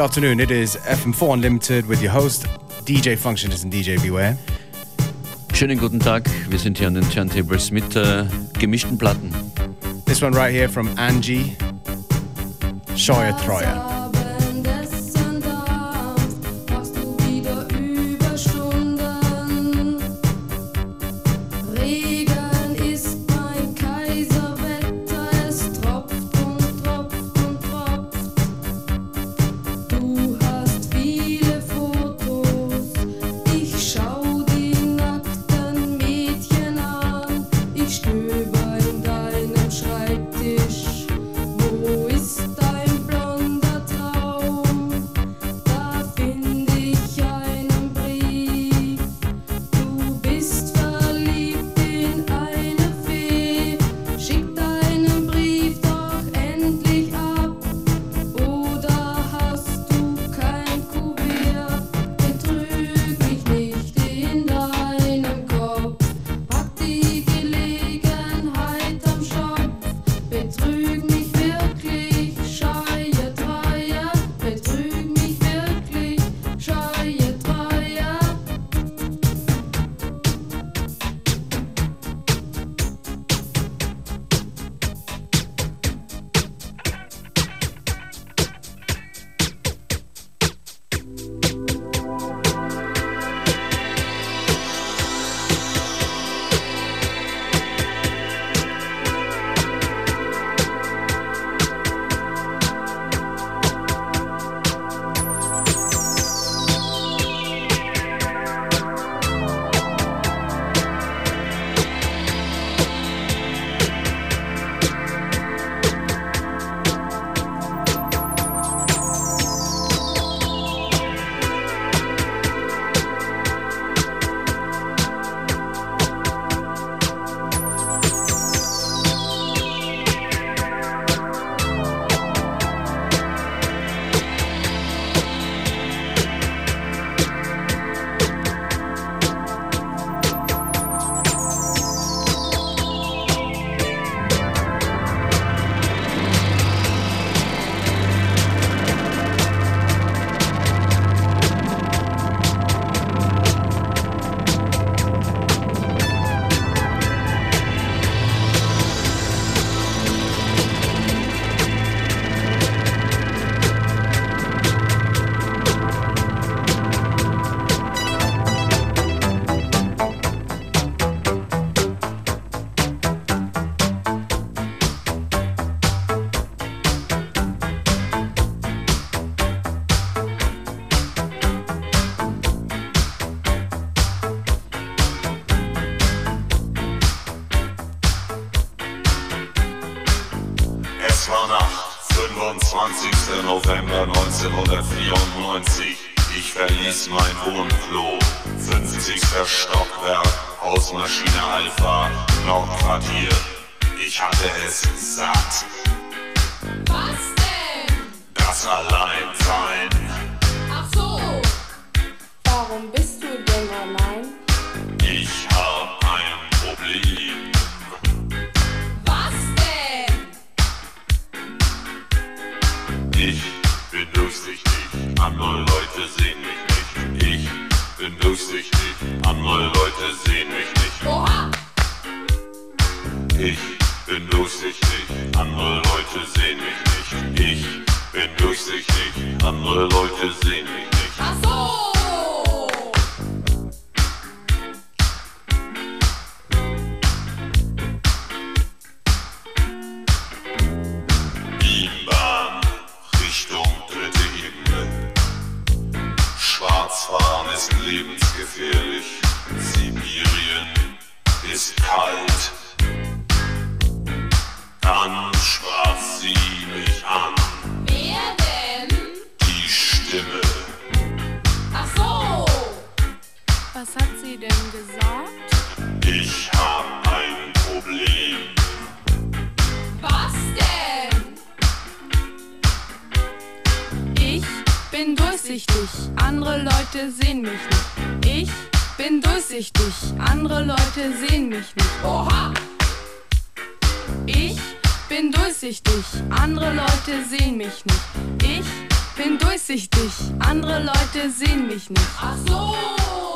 afternoon. It is FM4 Unlimited with your host, DJ Functionist and DJ Beware. Schönen guten Tag, wir sind hier an den Turntables mit äh, gemischten Platten. This one right here from Angie, Scheuer Treuer. 20. November 1994. Ich verließ mein Wohnklo. 50. Stockwerk, Hausmaschine Alpha, Nordquartier. Ich hatte es satt. Was denn? Das Alleinsein. Ach so. Warum bist andere Leute sehen mich nicht. Ich bin durchsichtig, andere Leute sehen mich nicht. Oha. Ich bin durchsichtig, andere Leute sehen mich nicht. Ich bin durchsichtig, andere Leute sehen mich nicht. Ach so. lebensgefährlich. Sibirien ist kalt. Dann sprach sie mich an. Wer denn? Die Stimme. Ach so. Was hat sie denn gesagt? Ich durchsichtig, andere Leute sehen mich nicht. Ich bin durchsichtig, andere Leute sehen mich nicht. Oha! Ich bin durchsichtig, andere Leute sehen mich nicht. Ich bin durchsichtig, andere Leute sehen mich nicht. Ach so!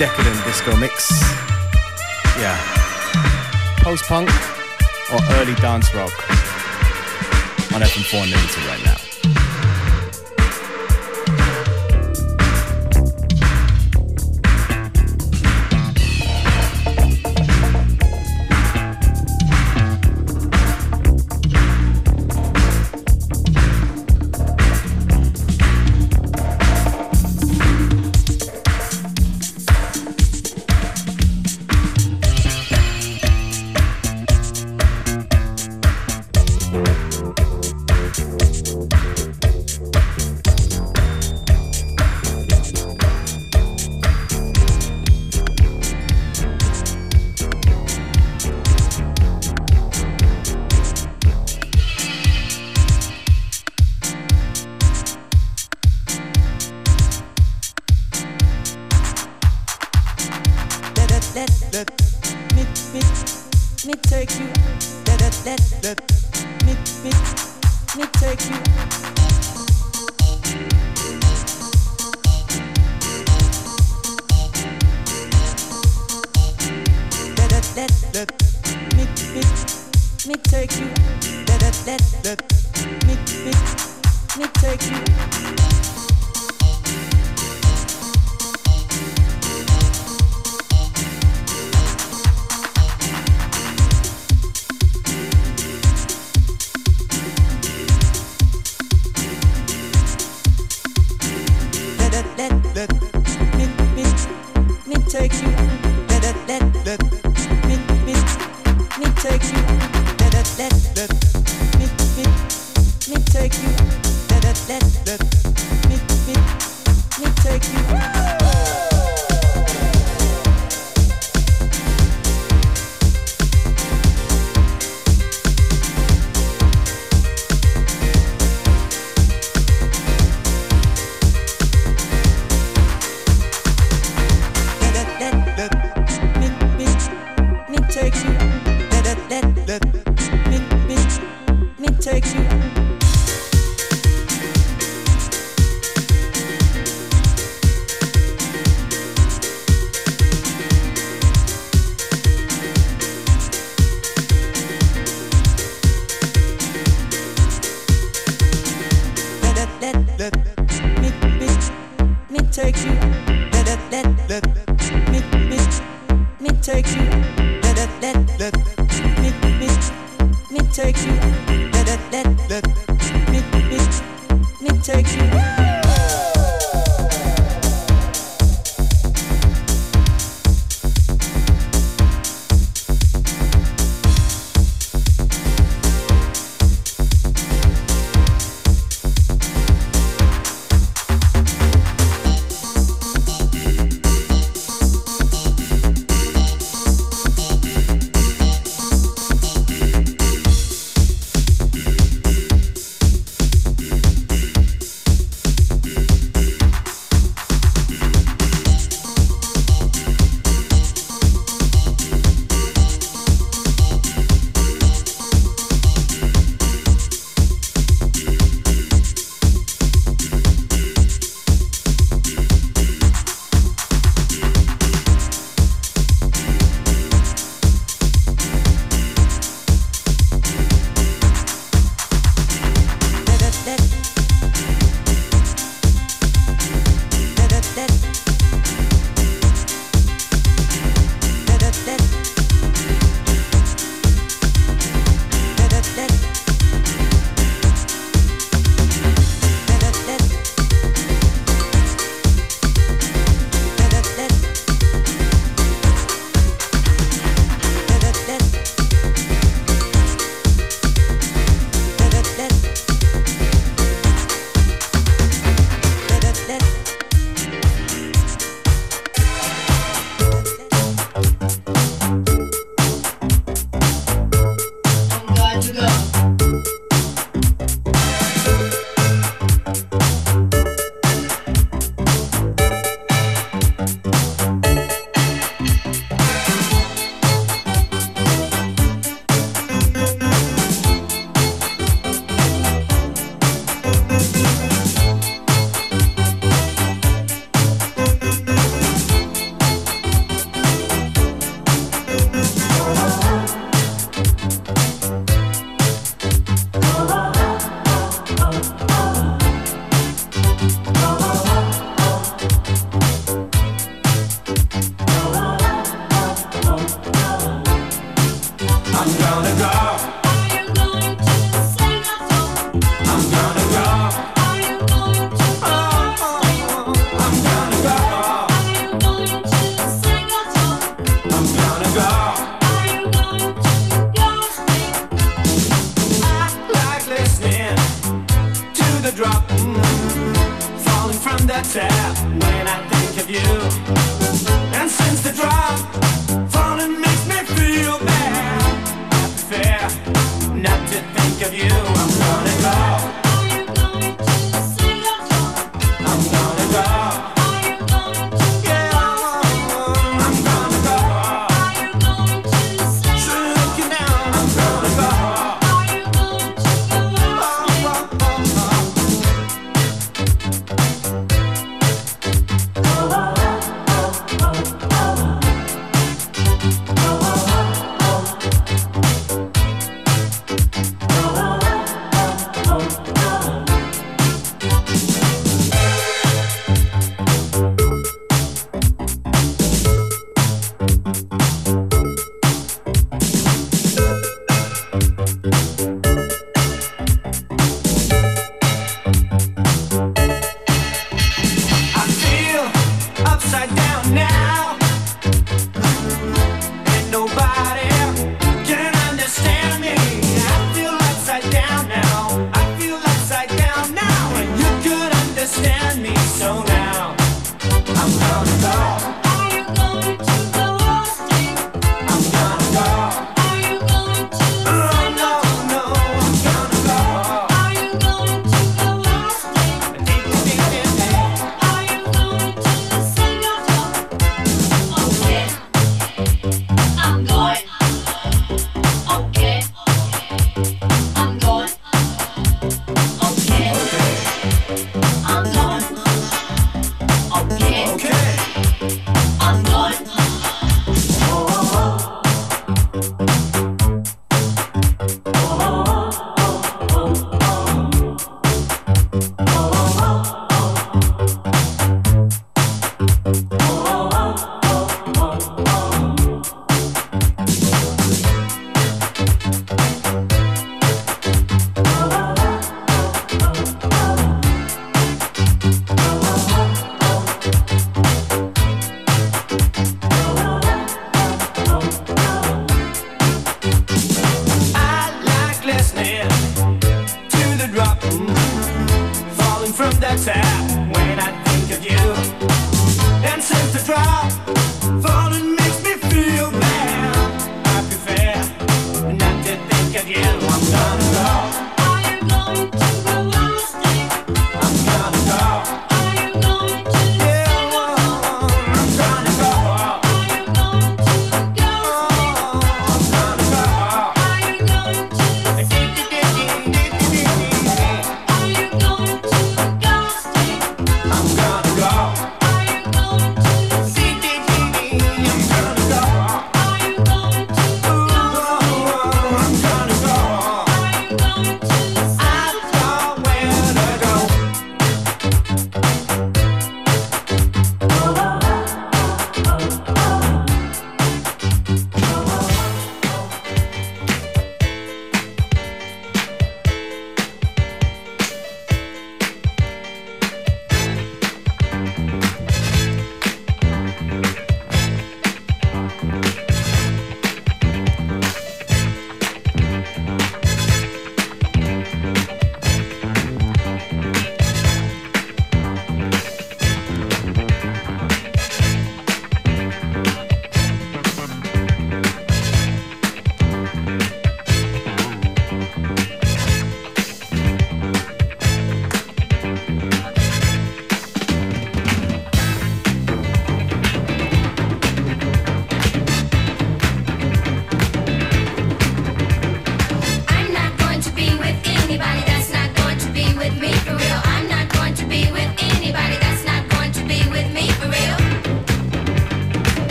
Decadent Disco mix. Yeah. Post punk or early dance rock on FM4 Unlimited right now.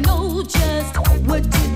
know just what to do.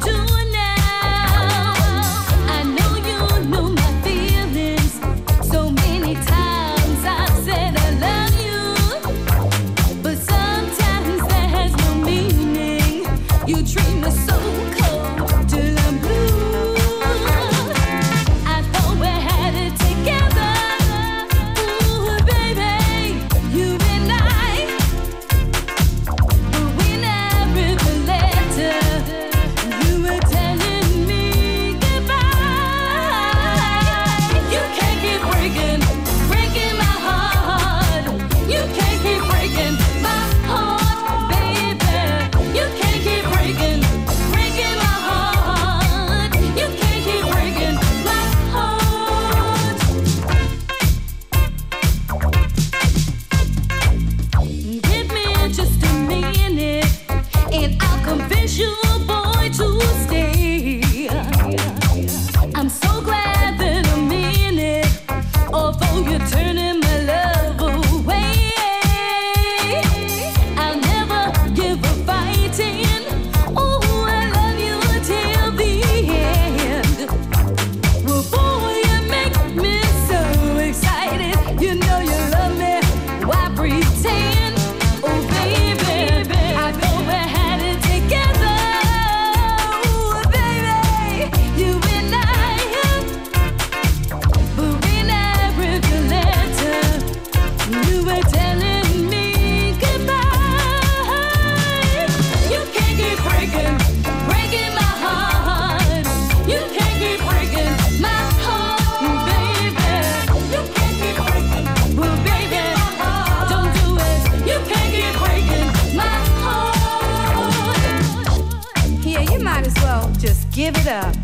Give it up.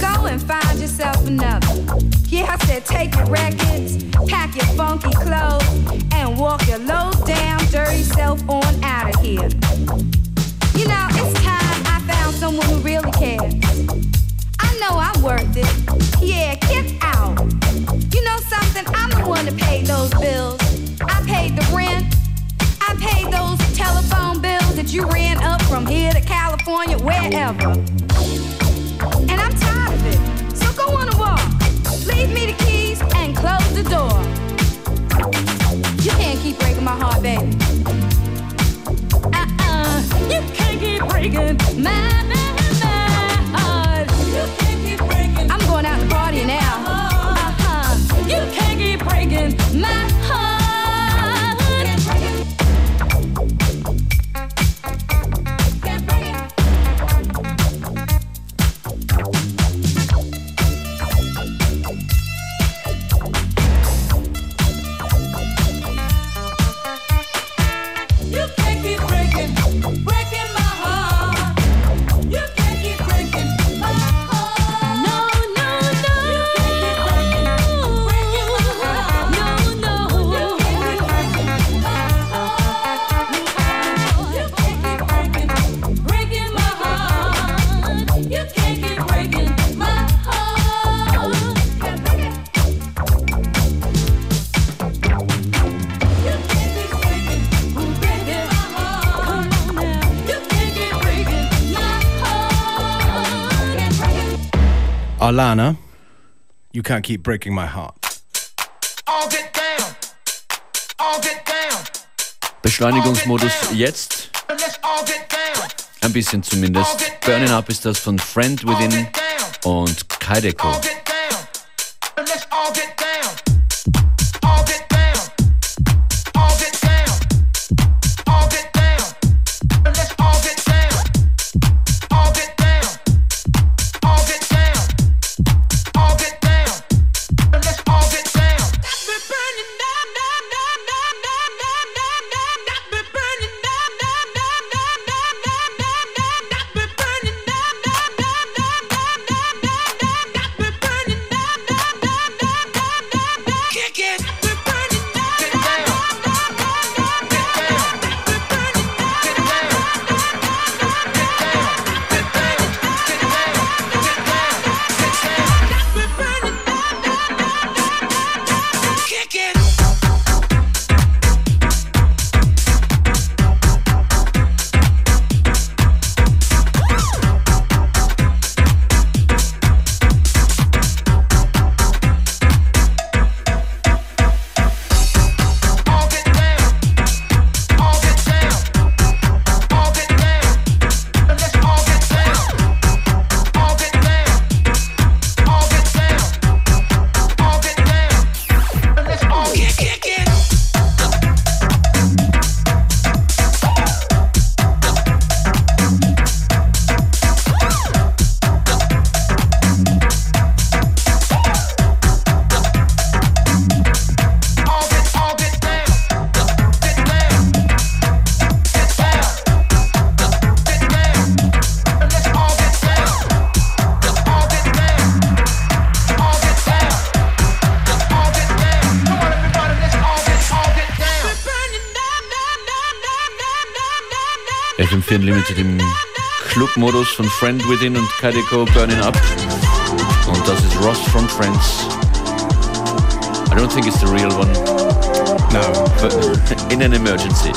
Go and find yourself another. Yeah, I said take your records, pack your funky clothes, and walk your low down, dirty self on out of here. You know, it's time I found someone who really cares. I know I'm worth it. Yeah, get out. You know something? I'm the one that paid those bills. I paid the rent. I paid those telephone bills that you ran up from here to California, wherever. And I'm tired of it. So go on a walk. Leave me the keys and close the door. You can't keep breaking my heart, baby. Uh-uh. You can't keep breaking my, my, my heart. Alana, you can't keep breaking my heart. All get down. All get down. Beschleunigungsmodus jetzt, ein bisschen zumindest. Burning Up ist das von Friend All Within get down. und Kaideko. Down, down. FM4 Unlimited im Club-Modus von Friend Within und Kaideko Burning Up. Und das ist Ross from Friends. I don't think it's the real one, No. but in an emergency.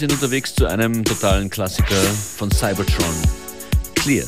Sind unterwegs zu einem totalen Klassiker von Cybertron. Clear.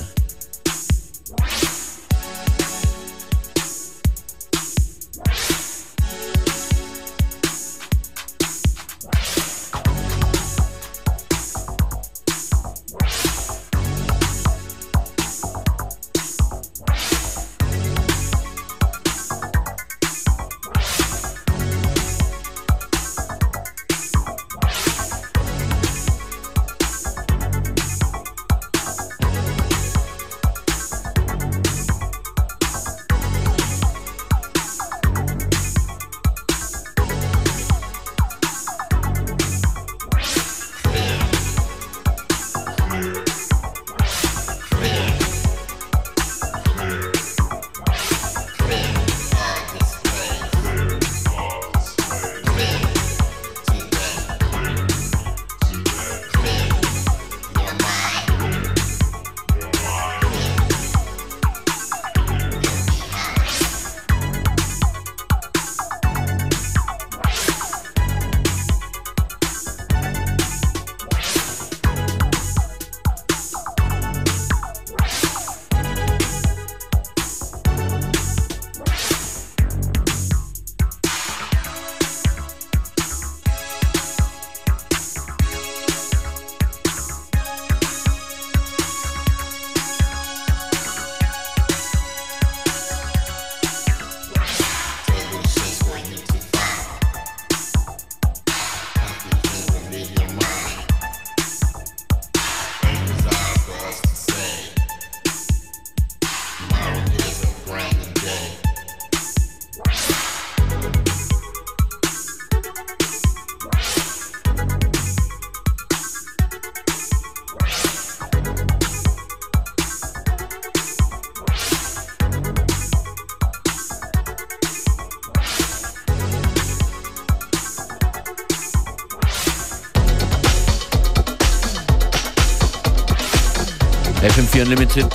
FM4 Unlimited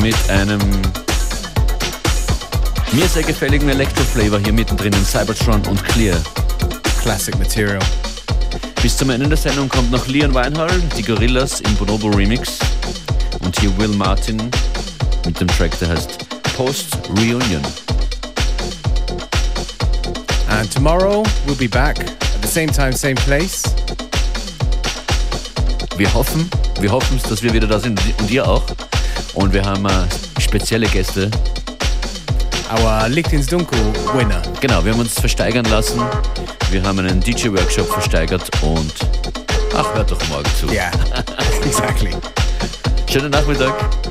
mit einem mir sehr gefälligen Electro-Flavor hier mittendrin in Cybertron und Clear. Classic Material. Bis zum Ende der Sendung kommt noch Leon Weinhall, die Gorillas im Bonobo Remix und hier Will Martin mit dem Track, der heißt Post Reunion. And tomorrow we'll be back at the same time, same place. Wir hoffen, wir hoffen, dass wir wieder da sind und ihr auch. Und wir haben äh, spezielle Gäste. Our Licht ins Dunkel winner. Genau, wir haben uns versteigern lassen. Wir haben einen DJ-Workshop versteigert und ach, hört doch morgen zu. Yeah, exactly. Schönen Nachmittag.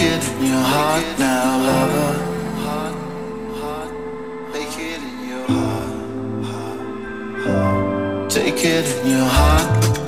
it in your heart now, lover. Take it in your heart. Take it in your heart.